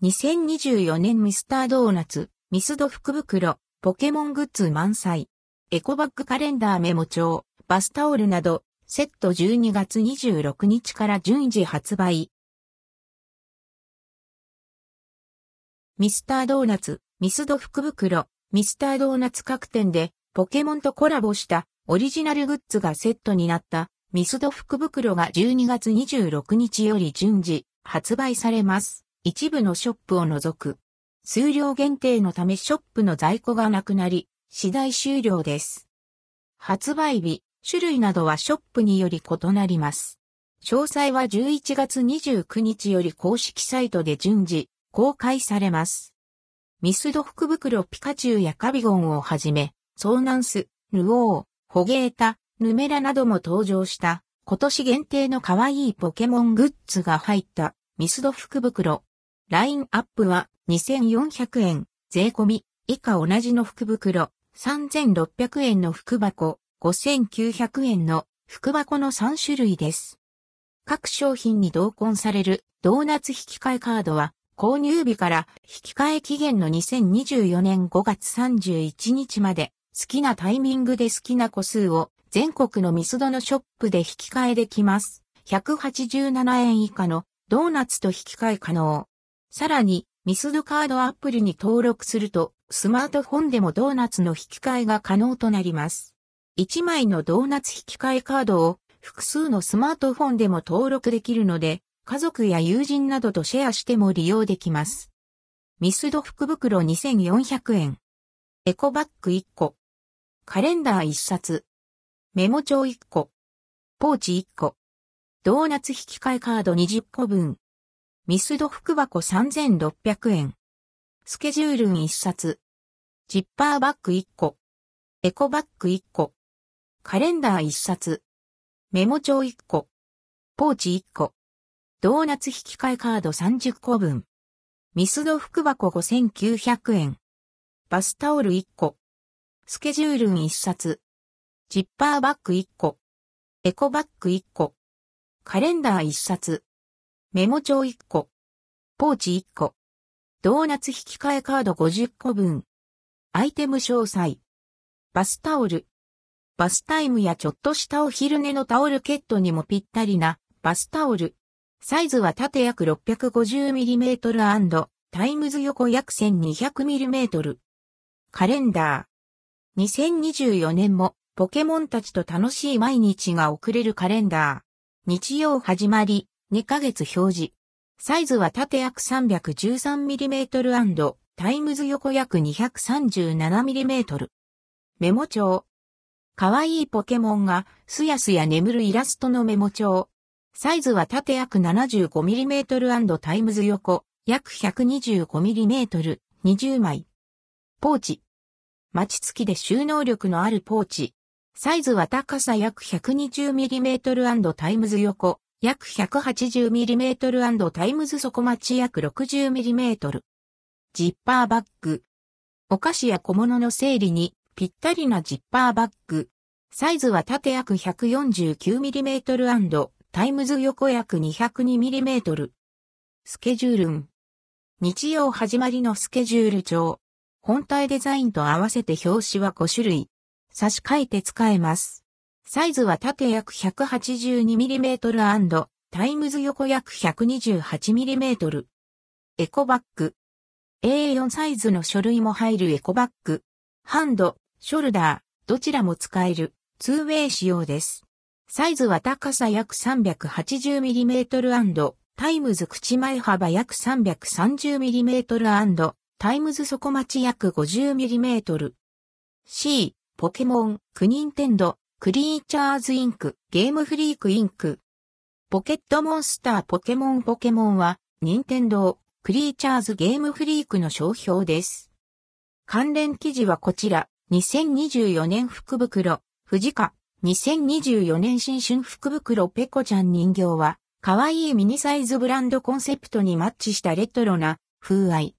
2024年ミスタードーナツ、ミスド福袋、ポケモングッズ満載。エコバッグカレンダーメモ帳、バスタオルなど、セット12月26日から順次発売。ミスタードーナツ、ミスド福袋、ミスタードーナツ各店でポケモンとコラボしたオリジナルグッズがセットになったミスド福袋が12月26日より順次発売されます。一部のショップを除く。数量限定のためショップの在庫がなくなり、次第終了です。発売日、種類などはショップにより異なります。詳細は11月29日より公式サイトで順次公開されます。ミスド福袋ピカチュウやカビゴンをはじめ、ソーナンス、ヌオー、ホゲータ、ヌメラなども登場した今年限定の可愛いポケモングッズが入ったミスド福袋。ラインアップは2400円、税込み、以下同じの福袋、3600円の福箱、5900円の福箱の3種類です。各商品に同梱されるドーナツ引換カードは購入日から引換期限の2024年5月31日まで好きなタイミングで好きな個数を全国のミスドのショップで引き換えできます。187円以下のドーナツと引き換え可能。さらに、ミスドカードアプリに登録すると、スマートフォンでもドーナツの引き換えが可能となります。1枚のドーナツ引き換えカードを複数のスマートフォンでも登録できるので、家族や友人などとシェアしても利用できます。ミスド福袋2400円。エコバッグ1個。カレンダー1冊。メモ帳1個。ポーチ1個。ドーナツ引き換えカード20個分。ミスド福箱3600円。スケジュールン1冊。ジッパーバッグ1個。エコバッグ1個。カレンダー1冊。メモ帳1個。ポーチ1個。ドーナツ引き換えカード30個分。ミスド福箱5900円。バスタオル1個。スケジュールン1冊。ジッパーバッグ1個。エコバッグ1個。カレンダー1冊。メモ帳1個。ポーチ1個。ドーナツ引き換えカード50個分。アイテム詳細。バスタオル。バスタイムやちょっとしたお昼寝のタオルケットにもぴったりなバスタオル。サイズは縦約 650mm& times 横約 1200mm。カレンダー。2024年もポケモンたちと楽しい毎日が送れるカレンダー。日曜始まり、2ヶ月表示。サイズは縦約 313mm& タイムズ横約 237mm。メモ帳。かわいいポケモンがすやすや眠るイラストのメモ帳。サイズは縦約 75mm& タイムズ横約 125mm、20枚。ポーチ。マチ付きで収納力のあるポーチ。サイズは高さ約 120mm& タイムズ横約 180mm& タイムズ底待ち約 60mm。ジッパーバッグ。お菓子や小物の整理にぴったりなジッパーバッグ。サイズは縦約 149mm& タイムズ横約 202mm。スケジュールン。日曜始まりのスケジュール帳。本体デザインと合わせて表紙は5種類。差し替えて使えます。サイズは縦約 182mm& times 横約 128mm。エコバッグ。A4 サイズの書類も入るエコバッグ。ハンド、ショルダー、どちらも使える、ツーウェイ仕様です。サイズは高さ約 380mm& タイムズ口前幅約 330mm& タイムズ底待ち約 50mm。C、ポケモン、ニンテンドー、クリーチャーズ Inc.、ゲームフリーク Inc.。ポケットモンスターポケモンポケモンは、ニンテンドー、クリーチャーズゲームフリークの商標です。関連記事はこちら、2024年福袋、不二家、2024年新春福袋ペコちゃん人形は、可愛いミニサイズブランドコンセプトにマッチしたレトロな風合い。